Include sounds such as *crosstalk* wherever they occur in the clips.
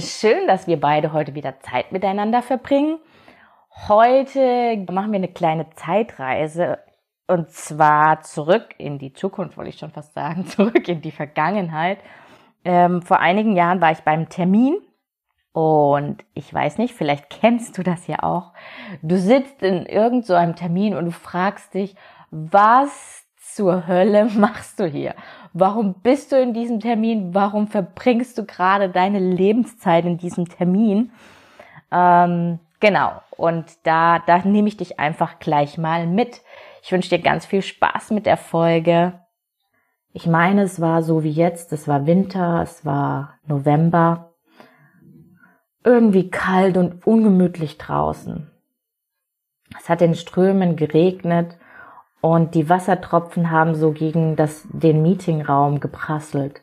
Schön, dass wir beide heute wieder Zeit miteinander verbringen. Heute machen wir eine kleine Zeitreise und zwar zurück in die Zukunft, wollte ich schon fast sagen, *laughs* zurück in die Vergangenheit. Ähm, vor einigen Jahren war ich beim Termin und ich weiß nicht, vielleicht kennst du das ja auch. Du sitzt in irgendeinem so Termin und du fragst dich, was zur Hölle *laughs* machst du hier? Warum bist du in diesem Termin? Warum verbringst du gerade deine Lebenszeit in diesem Termin? Ähm, genau. Und da, da nehme ich dich einfach gleich mal mit. Ich wünsche dir ganz viel Spaß mit der Folge. Ich meine, es war so wie jetzt. Es war Winter, es war November. Irgendwie kalt und ungemütlich draußen. Es hat in Strömen geregnet und die Wassertropfen haben so gegen das, den Meetingraum geprasselt.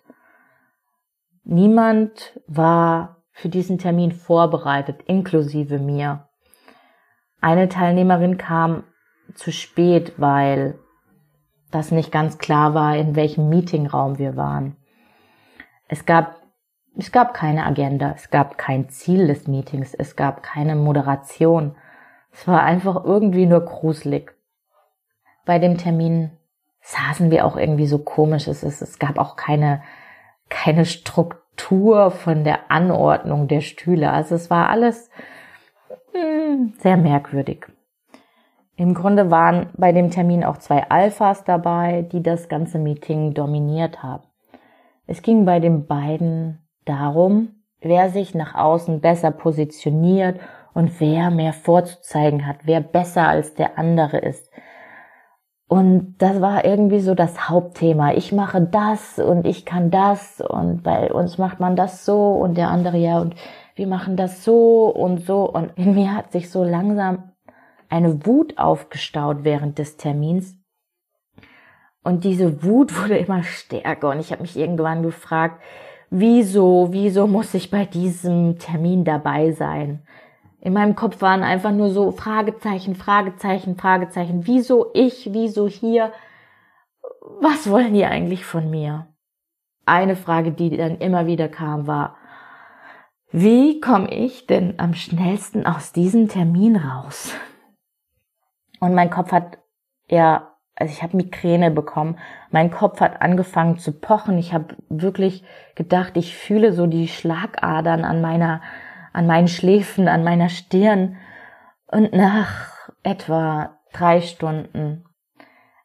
Niemand war für diesen Termin vorbereitet, inklusive mir. Eine Teilnehmerin kam zu spät, weil das nicht ganz klar war, in welchem Meetingraum wir waren. Es gab, es gab keine Agenda, es gab kein Ziel des Meetings, es gab keine Moderation. Es war einfach irgendwie nur gruselig bei dem Termin saßen wir auch irgendwie so komisch. Es, es, es gab auch keine, keine Struktur von der Anordnung der Stühle. Also es war alles hm, sehr merkwürdig. Im Grunde waren bei dem Termin auch zwei Alphas dabei, die das ganze Meeting dominiert haben. Es ging bei den beiden darum, wer sich nach außen besser positioniert und wer mehr vorzuzeigen hat, wer besser als der andere ist, und das war irgendwie so das Hauptthema. Ich mache das und ich kann das und bei uns macht man das so und der andere ja und wir machen das so und so. Und in mir hat sich so langsam eine Wut aufgestaut während des Termins. Und diese Wut wurde immer stärker und ich habe mich irgendwann gefragt, wieso, wieso muss ich bei diesem Termin dabei sein? In meinem Kopf waren einfach nur so Fragezeichen, Fragezeichen, Fragezeichen. Wieso ich? Wieso hier? Was wollen die eigentlich von mir? Eine Frage, die dann immer wieder kam, war, wie komme ich denn am schnellsten aus diesem Termin raus? Und mein Kopf hat, ja, also ich habe Migräne bekommen. Mein Kopf hat angefangen zu pochen. Ich habe wirklich gedacht, ich fühle so die Schlagadern an meiner an meinen Schläfen, an meiner Stirn. Und nach etwa drei Stunden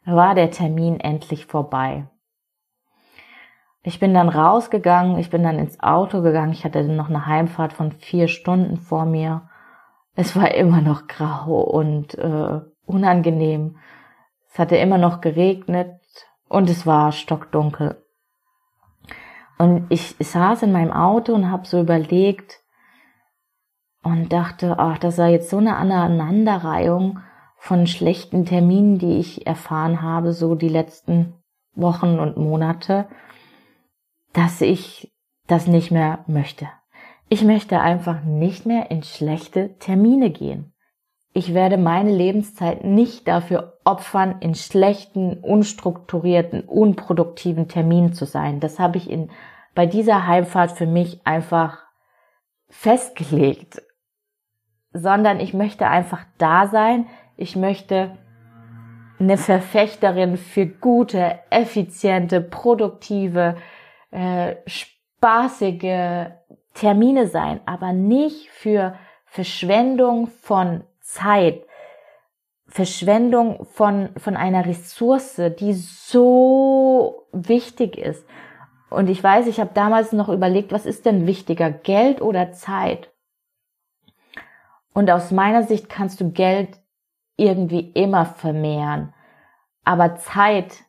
war der Termin endlich vorbei. Ich bin dann rausgegangen, ich bin dann ins Auto gegangen, ich hatte noch eine Heimfahrt von vier Stunden vor mir. Es war immer noch grau und äh, unangenehm. Es hatte immer noch geregnet und es war stockdunkel. Und ich saß in meinem Auto und habe so überlegt, und dachte, ach, das sei jetzt so eine Aneinanderreihung von schlechten Terminen, die ich erfahren habe, so die letzten Wochen und Monate, dass ich das nicht mehr möchte. Ich möchte einfach nicht mehr in schlechte Termine gehen. Ich werde meine Lebenszeit nicht dafür opfern, in schlechten, unstrukturierten, unproduktiven Terminen zu sein. Das habe ich in, bei dieser Heimfahrt für mich einfach festgelegt sondern ich möchte einfach da sein. Ich möchte eine Verfechterin für gute, effiziente, produktive, äh, spaßige Termine sein, aber nicht für Verschwendung von Zeit, Verschwendung von, von einer Ressource, die so wichtig ist. Und ich weiß, ich habe damals noch überlegt, was ist denn wichtiger, Geld oder Zeit? Und aus meiner Sicht kannst du Geld irgendwie immer vermehren. Aber Zeit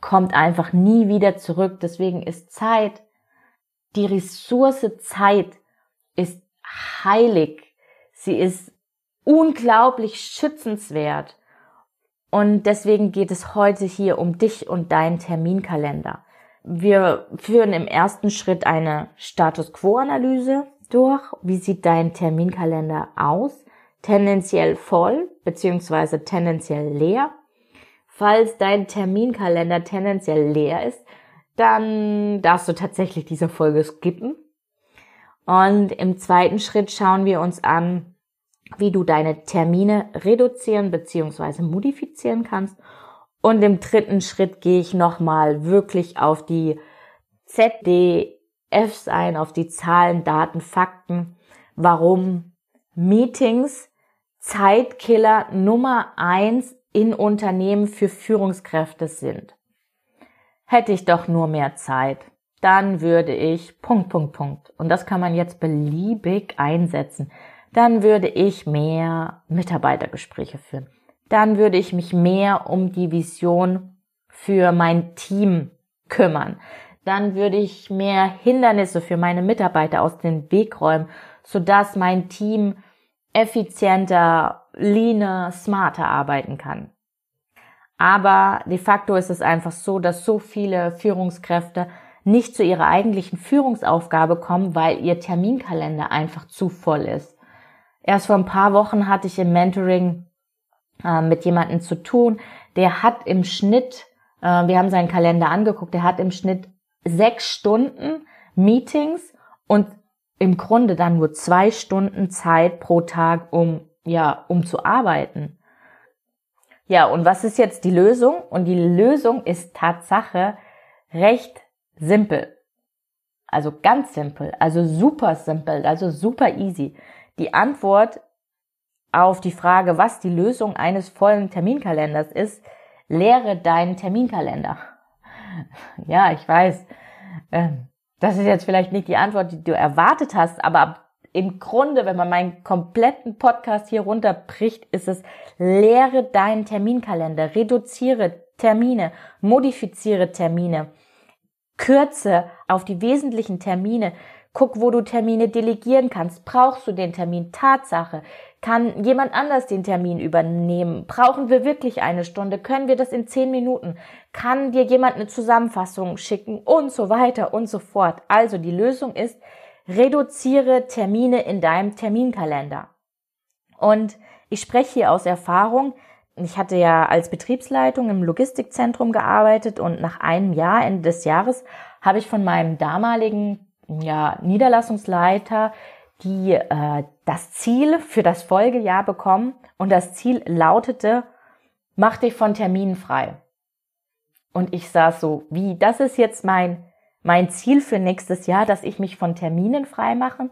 kommt einfach nie wieder zurück. Deswegen ist Zeit die Ressource Zeit ist heilig. Sie ist unglaublich schützenswert. Und deswegen geht es heute hier um dich und deinen Terminkalender. Wir führen im ersten Schritt eine Status Quo-Analyse durch. Wie sieht dein Terminkalender aus? Tendenziell voll beziehungsweise tendenziell leer. Falls dein Terminkalender tendenziell leer ist, dann darfst du tatsächlich diese Folge skippen. Und im zweiten Schritt schauen wir uns an, wie du deine Termine reduzieren bzw. modifizieren kannst. Und im dritten Schritt gehe ich nochmal wirklich auf die ZDFs ein, auf die Zahlen, Daten, Fakten, warum Meetings Zeitkiller Nummer eins in Unternehmen für Führungskräfte sind. Hätte ich doch nur mehr Zeit, dann würde ich Punkt, Punkt, Punkt. Und das kann man jetzt beliebig einsetzen dann würde ich mehr Mitarbeitergespräche führen. Dann würde ich mich mehr um die Vision für mein Team kümmern. Dann würde ich mehr Hindernisse für meine Mitarbeiter aus dem Weg räumen, sodass mein Team effizienter, leaner, smarter arbeiten kann. Aber de facto ist es einfach so, dass so viele Führungskräfte nicht zu ihrer eigentlichen Führungsaufgabe kommen, weil ihr Terminkalender einfach zu voll ist. Erst vor ein paar Wochen hatte ich im Mentoring äh, mit jemandem zu tun, der hat im Schnitt, äh, wir haben seinen Kalender angeguckt, der hat im Schnitt sechs Stunden Meetings und im Grunde dann nur zwei Stunden Zeit pro Tag, um, ja, um zu arbeiten. Ja, und was ist jetzt die Lösung? Und die Lösung ist Tatsache recht simpel. Also ganz simpel, also super simpel, also super easy. Die Antwort auf die Frage, was die Lösung eines vollen Terminkalenders ist, leere deinen Terminkalender. Ja, ich weiß, ähm, das ist jetzt vielleicht nicht die Antwort, die du erwartet hast, aber im Grunde, wenn man meinen kompletten Podcast hier runterbricht, ist es, leere deinen Terminkalender, reduziere Termine, modifiziere Termine, kürze auf die wesentlichen Termine, Guck, wo du Termine delegieren kannst. Brauchst du den Termin? Tatsache. Kann jemand anders den Termin übernehmen? Brauchen wir wirklich eine Stunde? Können wir das in zehn Minuten? Kann dir jemand eine Zusammenfassung schicken? Und so weiter und so fort. Also die Lösung ist, reduziere Termine in deinem Terminkalender. Und ich spreche hier aus Erfahrung. Ich hatte ja als Betriebsleitung im Logistikzentrum gearbeitet und nach einem Jahr, Ende des Jahres, habe ich von meinem damaligen ja, Niederlassungsleiter, die äh, das Ziel für das Folgejahr bekommen und das Ziel lautete, mach dich von Terminen frei. Und ich saß so, wie, das ist jetzt mein, mein Ziel für nächstes Jahr, dass ich mich von Terminen frei machen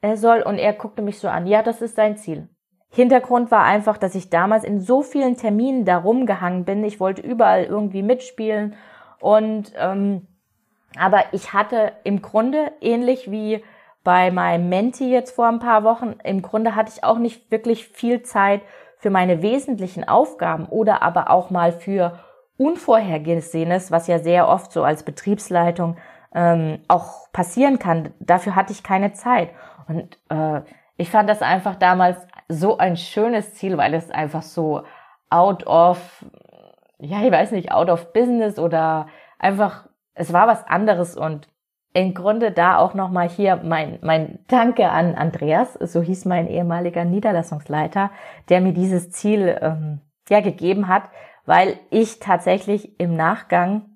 äh, soll. Und er guckte mich so an, ja, das ist sein Ziel. Hintergrund war einfach, dass ich damals in so vielen Terminen da rumgehangen bin. Ich wollte überall irgendwie mitspielen und ähm, aber ich hatte im Grunde, ähnlich wie bei meinem Menti jetzt vor ein paar Wochen, im Grunde hatte ich auch nicht wirklich viel Zeit für meine wesentlichen Aufgaben oder aber auch mal für Unvorhergesehenes, was ja sehr oft so als Betriebsleitung ähm, auch passieren kann. Dafür hatte ich keine Zeit. Und äh, ich fand das einfach damals so ein schönes Ziel, weil es einfach so out of, ja, ich weiß nicht, out of business oder einfach es war was anderes und im Grunde da auch nochmal hier mein, mein Danke an Andreas, so hieß mein ehemaliger Niederlassungsleiter, der mir dieses Ziel ähm, ja gegeben hat, weil ich tatsächlich im Nachgang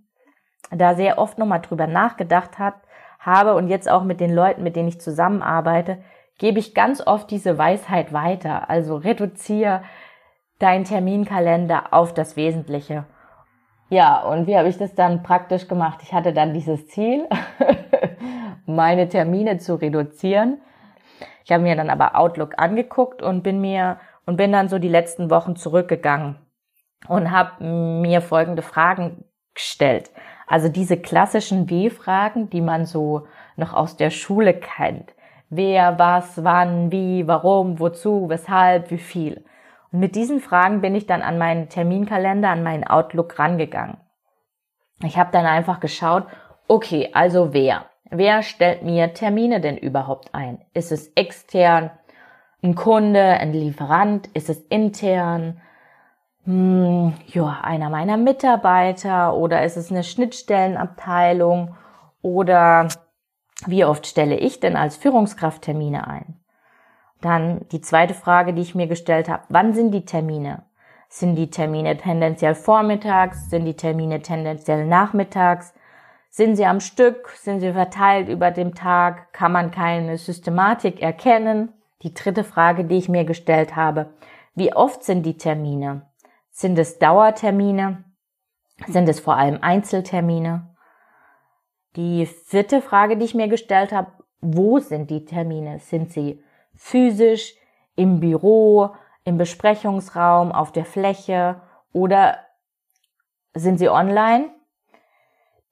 da sehr oft nochmal drüber nachgedacht hat, habe und jetzt auch mit den Leuten, mit denen ich zusammenarbeite, gebe ich ganz oft diese Weisheit weiter. Also reduziere deinen Terminkalender auf das Wesentliche. Ja, und wie habe ich das dann praktisch gemacht? Ich hatte dann dieses Ziel, *laughs* meine Termine zu reduzieren. Ich habe mir dann aber Outlook angeguckt und bin mir und bin dann so die letzten Wochen zurückgegangen und habe mir folgende Fragen gestellt. Also diese klassischen W-Fragen, die man so noch aus der Schule kennt. Wer, was, wann, wie, warum, wozu, weshalb, wie viel. Und mit diesen Fragen bin ich dann an meinen Terminkalender, an meinen Outlook rangegangen. Ich habe dann einfach geschaut, okay, also wer? Wer stellt mir Termine denn überhaupt ein? Ist es extern, ein Kunde, ein Lieferant? Ist es intern? Hm, ja, einer meiner Mitarbeiter oder ist es eine Schnittstellenabteilung oder wie oft stelle ich denn als Führungskraft Termine ein? Dann die zweite Frage, die ich mir gestellt habe, wann sind die Termine? Sind die Termine tendenziell vormittags? Sind die Termine tendenziell nachmittags? Sind sie am Stück? Sind sie verteilt über den Tag? Kann man keine Systematik erkennen? Die dritte Frage, die ich mir gestellt habe, wie oft sind die Termine? Sind es Dauertermine? Sind es vor allem Einzeltermine? Die vierte Frage, die ich mir gestellt habe, wo sind die Termine? Sind sie physisch, im Büro, im Besprechungsraum, auf der Fläche oder sind sie online?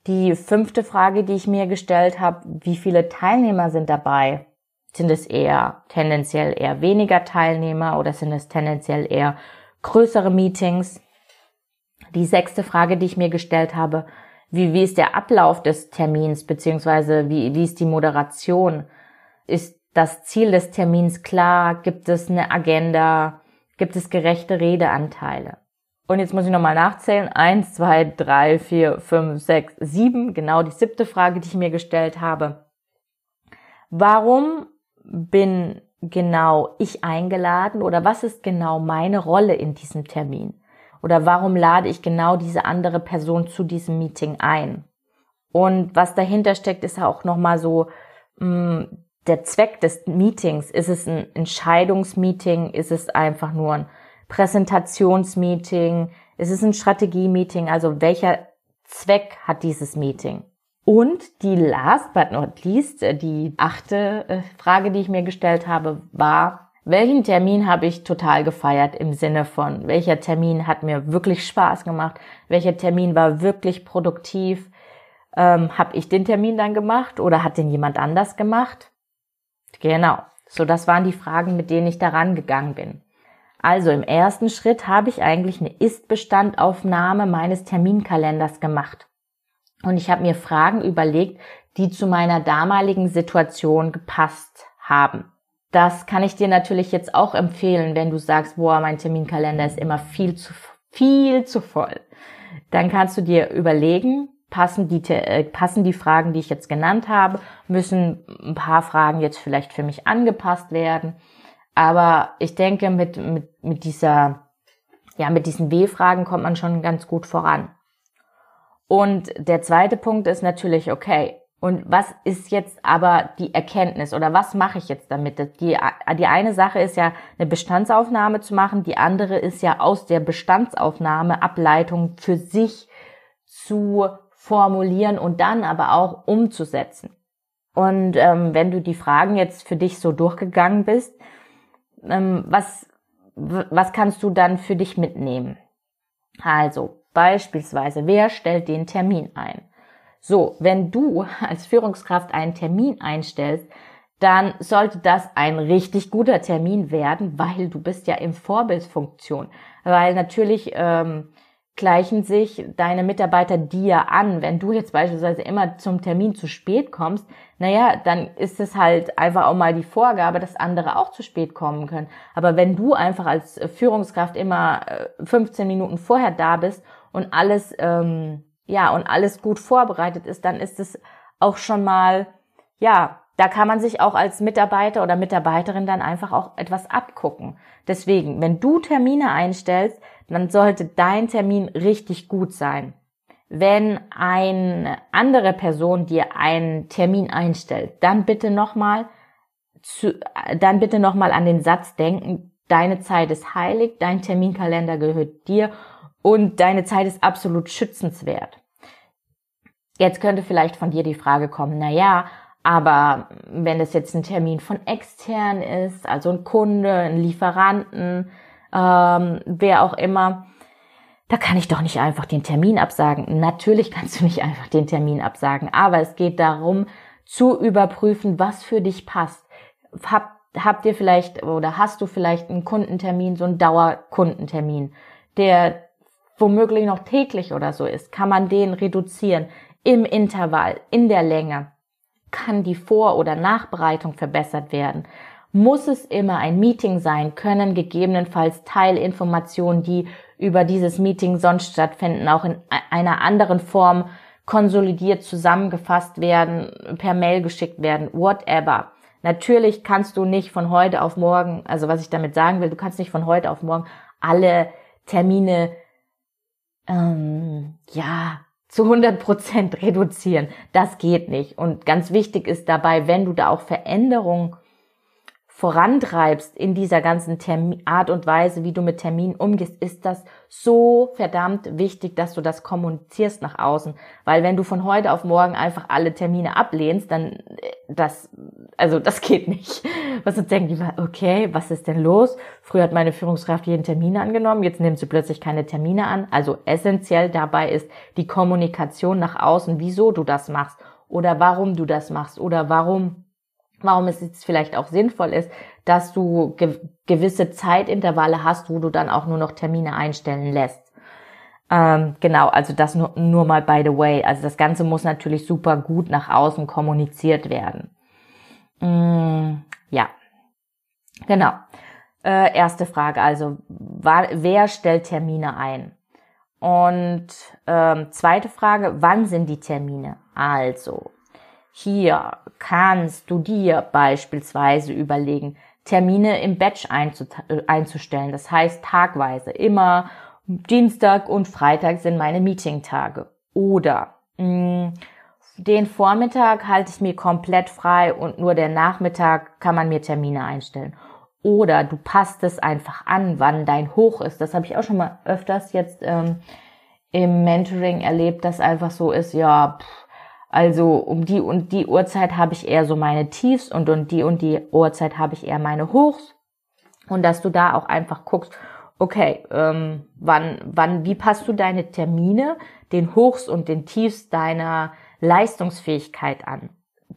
Die fünfte Frage, die ich mir gestellt habe, wie viele Teilnehmer sind dabei? Sind es eher tendenziell eher weniger Teilnehmer oder sind es tendenziell eher größere Meetings? Die sechste Frage, die ich mir gestellt habe, wie, wie ist der Ablauf des Termins, beziehungsweise wie, wie ist die Moderation? Ist das Ziel des Termins klar? Gibt es eine Agenda? Gibt es gerechte Redeanteile? Und jetzt muss ich nochmal nachzählen. Eins, zwei, drei, vier, fünf, sechs, sieben. Genau die siebte Frage, die ich mir gestellt habe. Warum bin genau ich eingeladen oder was ist genau meine Rolle in diesem Termin? Oder warum lade ich genau diese andere Person zu diesem Meeting ein? Und was dahinter steckt, ist auch nochmal so mh, mm, der Zweck des Meetings. Ist es ein Entscheidungsmeeting? Ist es einfach nur ein Präsentationsmeeting? Ist es ein Strategie-Meeting? Also welcher Zweck hat dieses Meeting? Und die last but not least, äh, die achte äh, Frage, die ich mir gestellt habe, war, welchen Termin habe ich total gefeiert im Sinne von, welcher Termin hat mir wirklich Spaß gemacht, welcher Termin war wirklich produktiv, ähm, habe ich den Termin dann gemacht oder hat den jemand anders gemacht? Genau, so das waren die Fragen, mit denen ich daran gegangen bin. Also im ersten Schritt habe ich eigentlich eine Ist-Bestandaufnahme meines Terminkalenders gemacht. Und ich habe mir Fragen überlegt, die zu meiner damaligen Situation gepasst haben. Das kann ich dir natürlich jetzt auch empfehlen, wenn du sagst, boah, mein Terminkalender ist immer viel zu, viel zu voll. Dann kannst du dir überlegen, passen die, äh, passen die Fragen, die ich jetzt genannt habe, müssen ein paar Fragen jetzt vielleicht für mich angepasst werden. Aber ich denke, mit, mit, mit dieser, ja, mit diesen W-Fragen kommt man schon ganz gut voran. Und der zweite Punkt ist natürlich, okay, und was ist jetzt aber die Erkenntnis oder was mache ich jetzt damit? Die, die eine Sache ist ja eine Bestandsaufnahme zu machen, die andere ist ja aus der Bestandsaufnahme Ableitung für sich zu formulieren und dann aber auch umzusetzen. Und ähm, wenn du die Fragen jetzt für dich so durchgegangen bist, was, was kannst du dann für dich mitnehmen? Also beispielsweise, wer stellt den Termin ein? So, wenn du *laughs* als Führungskraft einen Termin einstellst, dann sollte das ein richtig guter Termin werden, weil du bist ja in Vorbildfunktion. Weil natürlich ähm, gleichen sich deine Mitarbeiter dir an. Wenn du jetzt beispielsweise immer zum Termin zu spät kommst, naja, dann ist es halt einfach auch mal die Vorgabe, dass andere auch zu spät kommen können. Aber wenn du einfach als Führungskraft immer 15 äh, Minuten vorher da bist und alles ähm, ja, und alles gut vorbereitet ist, dann ist es auch schon mal, ja, da kann man sich auch als Mitarbeiter oder Mitarbeiterin dann einfach auch etwas abgucken. Deswegen, wenn du Termine einstellst, dann sollte dein Termin richtig gut sein. Wenn eine andere Person dir einen Termin einstellt, dann bitte nochmal zu, dann bitte nochmal an den Satz denken, deine Zeit ist heilig, dein Terminkalender gehört dir und deine Zeit ist absolut schützenswert. Jetzt könnte vielleicht von dir die Frage kommen, na ja, aber wenn es jetzt ein Termin von extern ist, also ein Kunde, ein Lieferanten, ähm, wer auch immer, da kann ich doch nicht einfach den Termin absagen. Natürlich kannst du nicht einfach den Termin absagen, aber es geht darum, zu überprüfen, was für dich passt. Hab, habt ihr vielleicht oder hast du vielleicht einen Kundentermin, so einen Dauerkundentermin, der womöglich noch täglich oder so ist? Kann man den reduzieren? im Intervall, in der Länge. kann die Vor- oder Nachbereitung verbessert werden? Muss es immer ein Meeting sein? Können gegebenenfalls Teilinformationen, die über dieses Meeting sonst stattfinden, auch in einer anderen Form konsolidiert zusammengefasst werden, per Mail geschickt werden, whatever. Natürlich kannst du nicht von heute auf morgen, also was ich damit sagen will, du kannst nicht von heute auf morgen alle Termine ähm, ja zu 100 Prozent reduzieren. Das geht nicht. Und ganz wichtig ist dabei, wenn du da auch Veränderungen vorantreibst in dieser ganzen Termin Art und Weise, wie du mit Terminen umgehst, ist das so verdammt wichtig, dass du das kommunizierst nach außen. Weil wenn du von heute auf morgen einfach alle Termine ablehnst, dann äh, das, also das geht nicht. *laughs* Was uns denken die, okay, was ist denn los? Früher hat meine Führungskraft jeden Termin angenommen, jetzt nimmt sie plötzlich keine Termine an. Also essentiell dabei ist die Kommunikation nach außen, wieso du das machst oder warum du das machst oder warum warum es jetzt vielleicht auch sinnvoll ist, dass du ge gewisse Zeitintervalle hast, wo du dann auch nur noch Termine einstellen lässt. Ähm, genau, also das nur, nur mal by the way. Also das Ganze muss natürlich super gut nach außen kommuniziert werden. Mm, ja, genau. Äh, erste Frage, also wer stellt Termine ein? Und ähm, zweite Frage, wann sind die Termine? Also, hier kannst du dir beispielsweise überlegen, Termine im Batch äh, einzustellen. Das heißt tagweise. Immer Dienstag und Freitag sind meine Meetingtage. Oder mh, mm, den Vormittag halte ich mir komplett frei und nur der Nachmittag kann man mir Termine einstellen. Oder du passt es einfach an, wann dein Hoch ist. Das habe ich auch schon mal öfters jetzt ähm, im Mentoring erlebt, dass einfach so ist, ja, pff, also um die und die Uhrzeit habe ich eher so meine Tiefs und um die und die Uhrzeit habe ich eher meine Hochs. Und dass du da auch einfach guckst, okay, ähm, wann, wann, wie passt du deine Termine, den Hochs und den Tiefs deiner Leistungsfähigkeit an?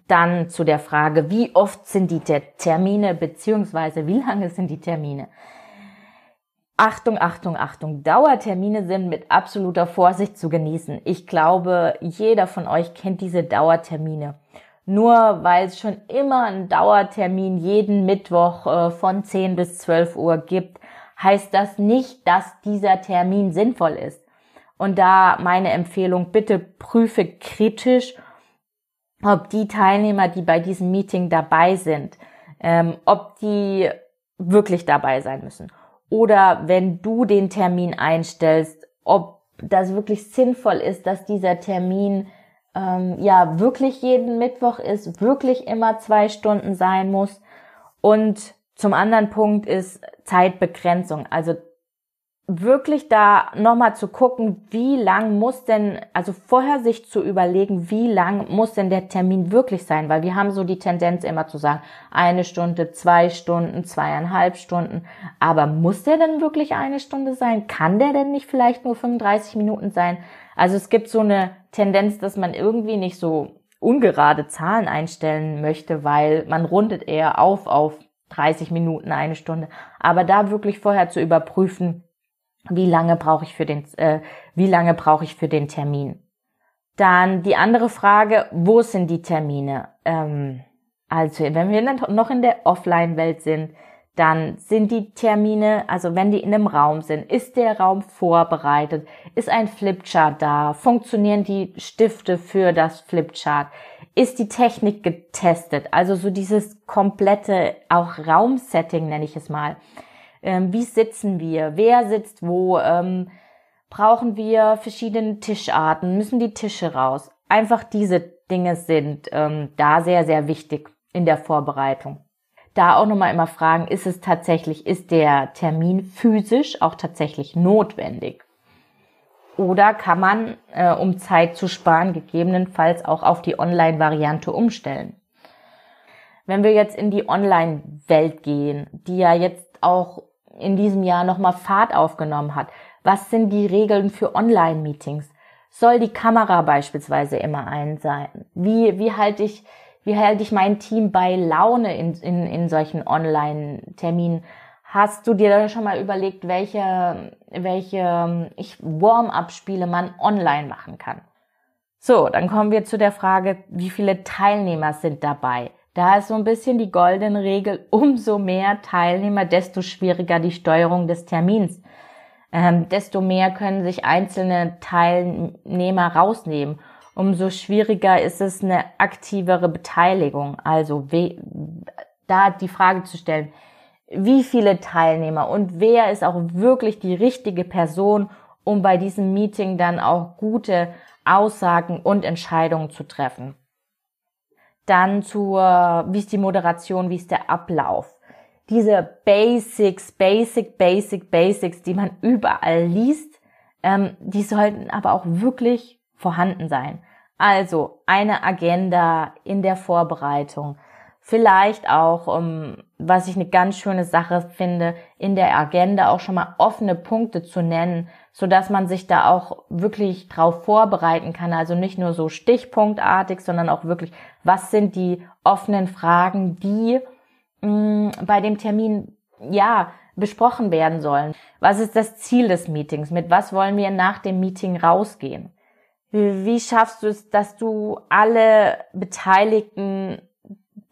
Dann zu der Frage, wie oft sind die Termine, beziehungsweise wie lange sind die Termine? Achtung, Achtung, Achtung. Dauertermine sind mit absoluter Vorsicht zu genießen. Ich glaube, jeder von euch kennt diese Dauertermine. Nur weil es schon immer einen Dauertermin jeden Mittwoch äh, von 10 bis 12 Uhr gibt, heißt das nicht, dass dieser Termin sinnvoll ist. Und da meine Empfehlung, bitte prüfe kritisch, ob die Teilnehmer, die bei diesem Meeting dabei sind, ähm, ob die wirklich dabei sein müssen oder wenn du den Termin einstellst, ob das wirklich sinnvoll ist, dass dieser Termin ähm, ja wirklich jeden Mittwoch ist, wirklich immer zwei Stunden sein muss. Und zum anderen Punkt ist Zeitbegrenzung. Also wirklich da nochmal zu gucken, wie lang muss denn, also vorher sich zu überlegen, wie lang muss denn der Termin wirklich sein, weil wir haben so die Tendenz immer zu sagen, eine Stunde, zwei Stunden, zweieinhalb Stunden, aber muss der denn wirklich eine Stunde sein? Kann der denn nicht vielleicht nur 35 Minuten sein? Also es gibt so eine Tendenz, dass man irgendwie nicht so ungerade Zahlen einstellen möchte, weil man rundet eher auf auf 30 Minuten, eine Stunde. Aber da wirklich vorher zu überprüfen, wie lange brauche ich für den, äh, wie lange brauche ich für den Termin? Dann die andere Frage, wo sind die Termine? Ähm, also wenn wir noch in der Offline-Welt sind, dann sind die Termine, also wenn die in einem Raum sind, ist der Raum vorbereitet, ist ein Flipchart da, funktionieren die Stifte für das Flipchart, ist die Technik getestet, also so dieses komplette auch Raumsetting nenne ich es mal ähm, wie sitzen wir, wer sitzt wo, ähm, brauchen wir verschiedene Tischarten, müssen die Tische raus. Einfach diese Dinge sind ähm, da sehr, sehr wichtig in der Vorbereitung. Da auch nochmal immer fragen, ist es tatsächlich, ist der Termin physisch auch tatsächlich notwendig? Oder kann man, äh, um Zeit zu sparen, gegebenenfalls auch auf die Online-Variante umstellen? Wenn wir jetzt in die Online-Welt gehen, die ja jetzt auch in diesem Jahr nochmal Fahrt aufgenommen hat. Was sind die Regeln für Online-Meetings? Soll die Kamera beispielsweise immer ein sein? Wie, wie halte ich, wie halte ich mein Team bei Laune in, in, in solchen Online-Terminen? Hast du dir da schon mal überlegt, welche, welche Warm-up-Spiele man online machen kann? So, dann kommen wir zu der Frage, wie viele Teilnehmer sind dabei? Da ist so ein bisschen die goldene Regel, *laughs* umso mehr Teilnehmer, desto schwieriger die Steuerung des Termins. Ähm, desto mehr können sich einzelne Teilnehmer rausnehmen. Umso schwieriger ist es eine aktivere Beteiligung. Also da die Frage zu stellen, wie viele Teilnehmer und wer ist auch wirklich die richtige Person, um bei diesem Meeting dann auch gute Aussagen und Entscheidungen zu treffen. Dann zur, wie ist die Moderation, wie ist der Ablauf. Diese Basics, Basic, Basic, Basics, die man überall liest, ähm, die sollten aber auch wirklich vorhanden sein. Also eine Agenda in der Vorbereitung. Vielleicht auch, um, was ich eine ganz schöne Sache finde, in der Agenda auch schon mal offene Punkte zu nennen, so dass man sich da auch wirklich drauf vorbereiten kann. Also nicht nur so stichpunktartig, sondern auch wirklich, was sind die offenen Fragen, die mh, mm, bei dem Termin, ja, besprochen werden sollen. Was ist das Ziel des Meetings? Mit was wollen wir nach dem Meeting rausgehen? Wie schaffst du es, dass du alle Beteiligten,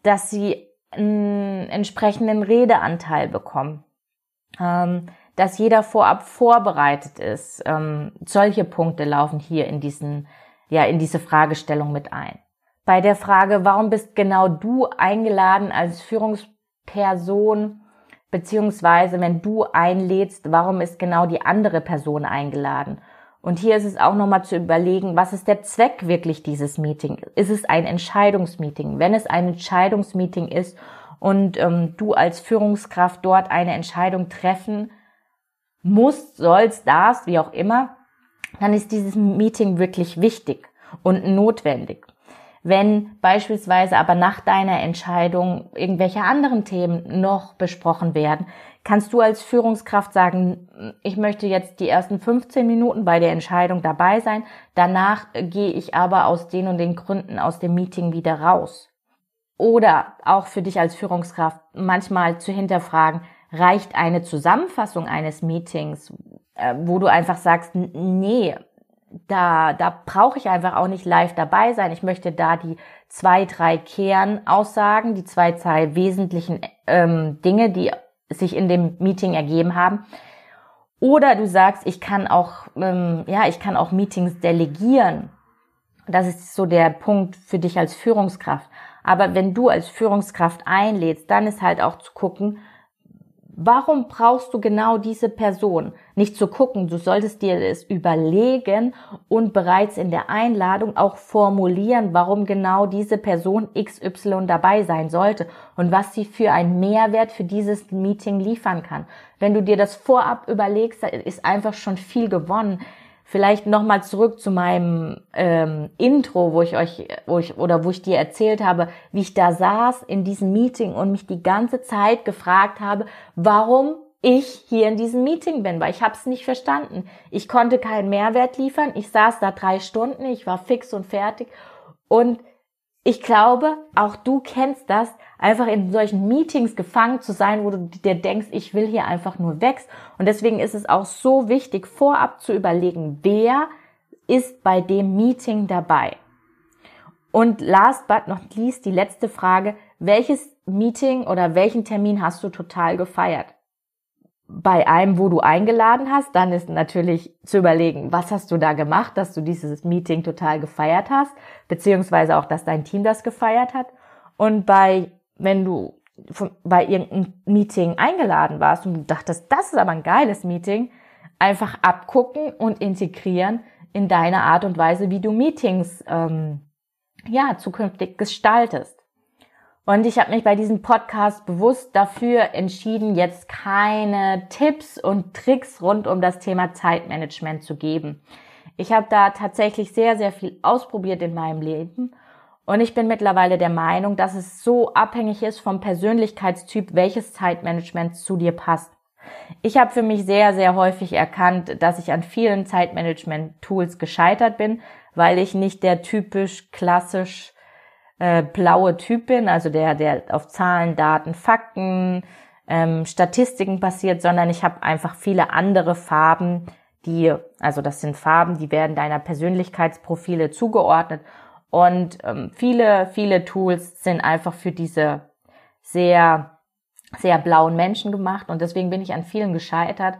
dass sie einen entsprechenden Redeanteil bekommen? Ähm, dass jeder vorab vorbereitet ist. Ähm, solche Punkte laufen hier in diesen, ja, in diese Fragestellung mit ein. Bei der Frage, warum bist genau du eingeladen als Führungsperson, beziehungsweise wenn du einlädst, warum ist genau die andere Person eingeladen? Und hier ist es auch nochmal zu überlegen, was ist der Zweck wirklich dieses Meeting? Ist es ein Entscheidungsmeeting? Wenn es ein Entscheidungsmeeting ist und ähm, du als Führungskraft dort eine Entscheidung treffen musst, sollst, darfst, wie auch immer, dann ist dieses Meeting wirklich wichtig und notwendig. Wenn beispielsweise aber nach deiner Entscheidung irgendwelche anderen Themen noch besprochen werden, kannst du als Führungskraft sagen, ich möchte jetzt die ersten 15 Minuten bei der Entscheidung dabei sein, danach gehe ich aber aus den und den Gründen aus dem Meeting wieder raus. Oder auch für dich als Führungskraft manchmal zu hinterfragen, reicht eine Zusammenfassung eines Meetings, äh, wo du einfach sagst, nee, da, da brauche ich einfach auch nicht live dabei sein. Ich möchte da die zwei, drei Kernaussagen, die zwei, drei wesentlichen ähm, Dinge, die sich in dem Meeting ergeben haben. Oder du sagst, ich kann auch, ähm, ja, ich kann auch Meetings delegieren. Das ist so der Punkt für dich als Führungskraft. Aber wenn du als Führungskraft einlädst, dann ist halt auch zu gucken, Warum brauchst du genau diese Person? Nicht zu gucken, du solltest dir es überlegen und bereits in der Einladung auch formulieren, warum genau diese Person XY dabei sein sollte und was sie für einen Mehrwert für dieses Meeting liefern kann. Wenn du dir das vorab überlegst, ist einfach schon viel gewonnen. Vielleicht nochmal zurück zu meinem ähm, Intro, wo ich euch, wo ich oder wo ich dir erzählt habe, wie ich da saß in diesem Meeting und mich die ganze Zeit gefragt habe, warum ich hier in diesem Meeting bin, weil ich habe es nicht verstanden. Ich konnte keinen Mehrwert liefern. Ich saß da drei Stunden, ich war fix und fertig und ich glaube, auch du kennst das, einfach in solchen Meetings gefangen zu sein, wo du dir denkst, ich will hier einfach nur weg. Und deswegen ist es auch so wichtig, vorab zu überlegen, wer ist bei dem Meeting dabei. Und last but not least, die letzte Frage, welches Meeting oder welchen Termin hast du total gefeiert? Bei einem, wo du eingeladen hast, dann ist natürlich zu überlegen, was hast du da gemacht, dass du dieses Meeting total gefeiert hast, beziehungsweise auch, dass dein Team das gefeiert hat. Und bei, wenn du bei irgendeinem Meeting eingeladen warst und du dachtest, das ist aber ein geiles Meeting, einfach abgucken und integrieren in deine Art und Weise, wie du Meetings ähm, ja zukünftig gestaltest. Und ich habe mich bei diesem Podcast bewusst dafür entschieden, jetzt keine Tipps und Tricks rund um das Thema Zeitmanagement zu geben. Ich habe da tatsächlich sehr, sehr viel ausprobiert in meinem Leben und ich bin mittlerweile der Meinung, dass es so abhängig ist vom Persönlichkeitstyp, welches Zeitmanagement zu dir passt. Ich habe für mich sehr, sehr häufig erkannt, dass ich an vielen Zeitmanagement-Tools gescheitert bin, weil ich nicht der typisch klassisch äh, blaue Typ bin, also der, der auf Zahlen, Daten, Fakten, ähm, Statistiken basiert, sondern ich habe einfach viele andere Farben, die, also das sind Farben, die werden deiner Persönlichkeitsprofile zugeordnet. Und ähm, viele, viele Tools sind einfach für diese sehr, sehr blauen Menschen gemacht. Und deswegen bin ich an vielen gescheitert.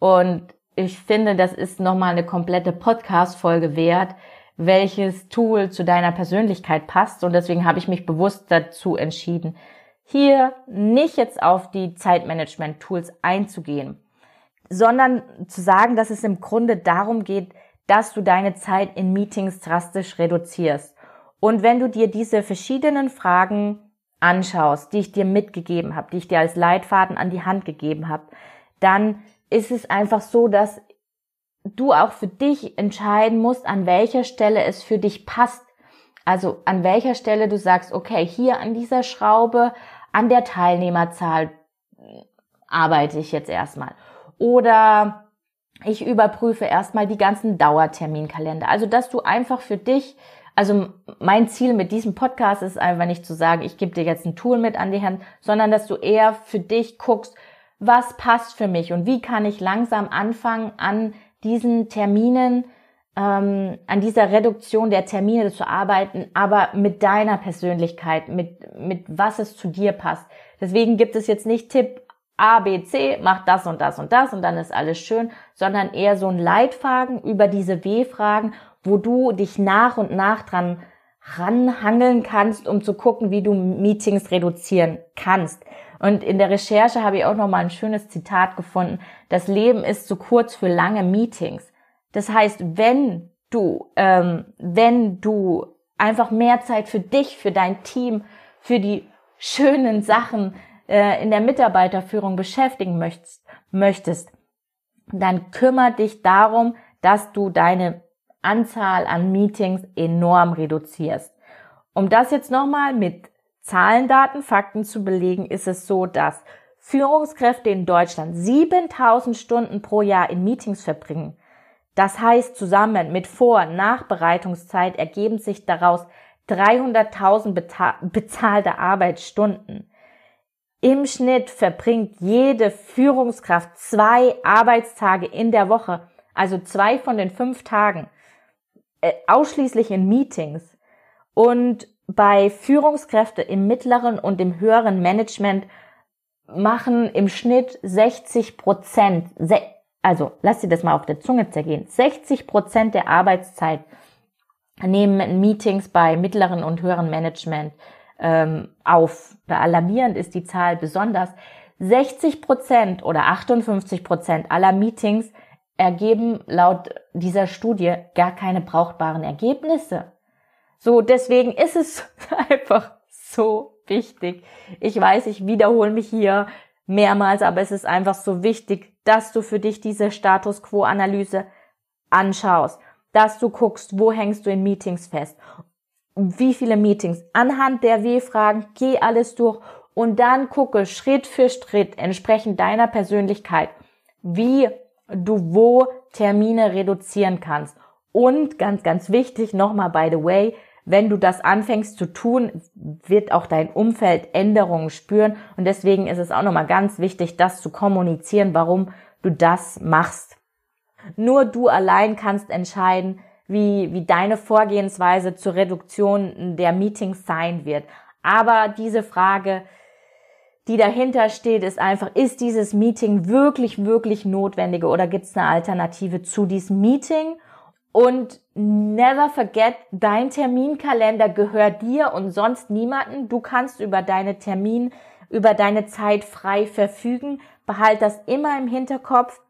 Und ich finde, das ist nochmal eine komplette Podcast-Folge wert, welches Tool zu deiner Persönlichkeit passt. Und deswegen habe ich mich bewusst dazu entschieden, hier nicht jetzt auf die Zeitmanagement-Tools einzugehen sondern zu sagen, dass es im Grunde darum geht, dass du deine Zeit in Meetings drastisch reduzierst. Und wenn du dir diese verschiedenen Fragen anschaust, die ich dir mitgegeben habe, die ich dir als Leitfaden an die Hand gegeben habe, dann ist es einfach so, dass du auch für dich entscheiden musst, an welcher Stelle es für dich passt. Also an welcher Stelle du sagst, okay, hier an dieser Schraube, an der Teilnehmerzahl arbeite ich jetzt erstmal. Oder ich überprüfe erstmal die ganzen Dauerterminkalender. Also, dass du einfach für dich, also mein Ziel mit diesem Podcast ist einfach nicht zu sagen, ich gebe dir jetzt ein Tool mit an die Hand, sondern dass du eher für dich guckst, was passt für mich und wie kann ich langsam anfangen, an diesen Terminen, ähm, an dieser Reduktion der Termine zu arbeiten, aber mit deiner Persönlichkeit, mit, mit was es zu dir passt. Deswegen gibt es jetzt nicht Tipp A, B, C, mach das und das und das und dann ist alles schön, sondern eher so ein Leitfaden über diese W-Fragen, wo du dich nach und nach dran ranhangeln kannst, um zu gucken, wie du Meetings reduzieren kannst. Und in der Recherche habe ich auch noch mal ein schönes Zitat gefunden. Das Leben ist zu kurz für lange Meetings. Das heißt, wenn du, ähm, wenn du einfach mehr Zeit für dich, für dein Team, für die schönen Sachen äh, in der Mitarbeiterführung beschäftigen möchtest, möchtest, dann kümmere dich darum, dass du deine Anzahl an Meetings enorm reduzierst. Um das jetzt nochmal mit Zahlen, Daten, Fakten zu belegen, ist es so, dass Führungskräfte in Deutschland 7000 Stunden pro Jahr in Meetings verbringen. Das heißt, zusammen mit Vor- und Nachbereitungszeit ergeben sich daraus 300.000 bezahlte Arbeitsstunden. Im Schnitt verbringt jede Führungskraft zwei Arbeitstage in der Woche, also zwei von den fünf Tagen, äh, ausschließlich in Meetings. Und bei Führungskräfte im mittleren und im höheren Management machen im Schnitt 60 Prozent, also lass dir das mal auf der Zunge zergehen, 60 Prozent der Arbeitszeit nehmen Meetings bei mittleren und höheren Management ähm, auf. Alarmierend ist die Zahl besonders. 60 Prozent oder 58 Prozent aller Meetings ergeben laut dieser Studie gar keine brauchbaren Ergebnisse. So, deswegen ist es *laughs* einfach so wichtig. Ich weiß, ich wiederhole mich hier mehrmals, aber es ist einfach so wichtig, dass du für dich diese Status Quo Analyse anschaust, dass du guckst, wo hängst du in Meetings fest wie viele Meetings. Anhand der W-Fragen geh alles durch und dann gucke Schritt für Schritt entsprechend deiner Persönlichkeit, wie du wo Termine reduzieren kannst. Und ganz, ganz wichtig, nochmal by the way, wenn du das anfängst zu tun, wird auch dein Umfeld Änderungen spüren. Und deswegen ist es auch nochmal ganz wichtig, das zu kommunizieren, warum du das machst. Nur du allein kannst entscheiden, wie, wie deine Vorgehensweise zur Reduktion der Meetings sein wird. Aber diese Frage, die dahinter steht, ist einfach, ist dieses Meeting wirklich, wirklich notwendig oder gibt es eine Alternative zu diesem Meeting? Und never forget, dein Terminkalender gehört dir und sonst niemanden. Du kannst über deine Termin, über deine Zeit frei verfügen. Behalt das immer im Hinterkopf.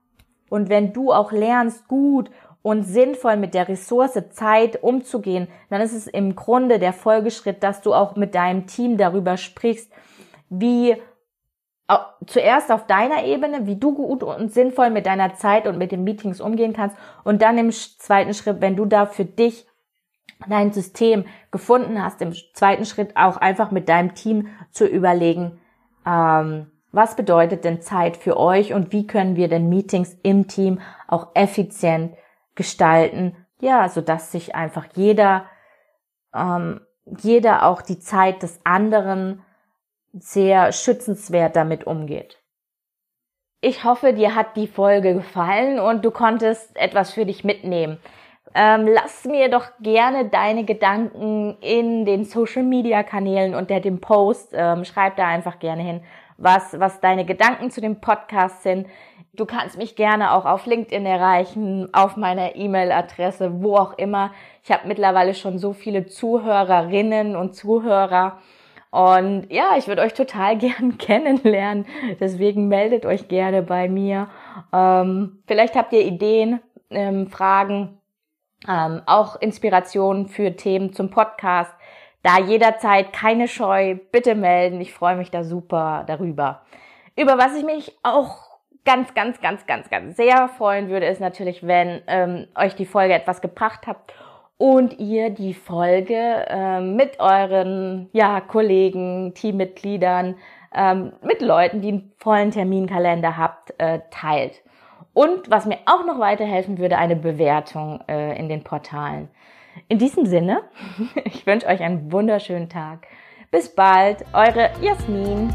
Und wenn du auch lernst, gut und sinnvoll mit der Ressource Zeit umzugehen, dann ist es im Grunde der Folgeschritt, dass du auch mit deinem Team darüber sprichst, wie zuerst auf deiner Ebene, wie du gut und sinnvoll mit deiner Zeit und mit den Meetings umgehen kannst und dann im zweiten Schritt, wenn du da für dich dein System gefunden hast, im zweiten Schritt auch einfach mit deinem Team zu überlegen, ähm, was bedeutet denn Zeit für euch und wie können wir denn Meetings im Team auch effizient gestalten, ja, so dass sich einfach jeder, ähm, jeder auch die Zeit des anderen sehr schützenswert damit umgeht. ich hoffe, dir hat die Folge gefallen und du konntest etwas für dich mitnehmen. Ähm, lass mir doch gerne deine Gedanken in den Social Media Kanälen unter dem Post. Ähm, schreib da einfach gerne hin, was, was deine Gedanken zu dem Podcast sind. Du kannst mich gerne auch auf LinkedIn erreichen, auf meiner E-Mail-Adresse, wo auch immer. Ich habe mittlerweile schon so viele Zuhörerinnen und Zuhörer. Und ja, ich würde euch total *laughs* gern kennenlernen. Deswegen meldet euch gerne bei mir. Ähm, vielleicht habt ihr Ideen, ähm, Fragen, ähm, auch Inspirationen für Themen zum Podcast. Da jederzeit keine Scheu, bitte melden. Ich freue mich da super darüber. Über was ich mich auch ganz, ganz, ganz, ganz, ganz sehr freuen würde, ist natürlich, wenn ähm, euch die Folge etwas gebracht habt und ihr die Folge äh, mit euren ja, Kollegen, Teammitgliedern, ähm, mit Leuten, die einen vollen Terminkalender habt, äh, teilt. Und was mir auch noch weiterhelfen würde, eine Bewertung äh, in den Portalen. In diesem Sinne, *laughs* ich wünsche euch einen wunderschönen Tag. Bis bald, eure Jasmin.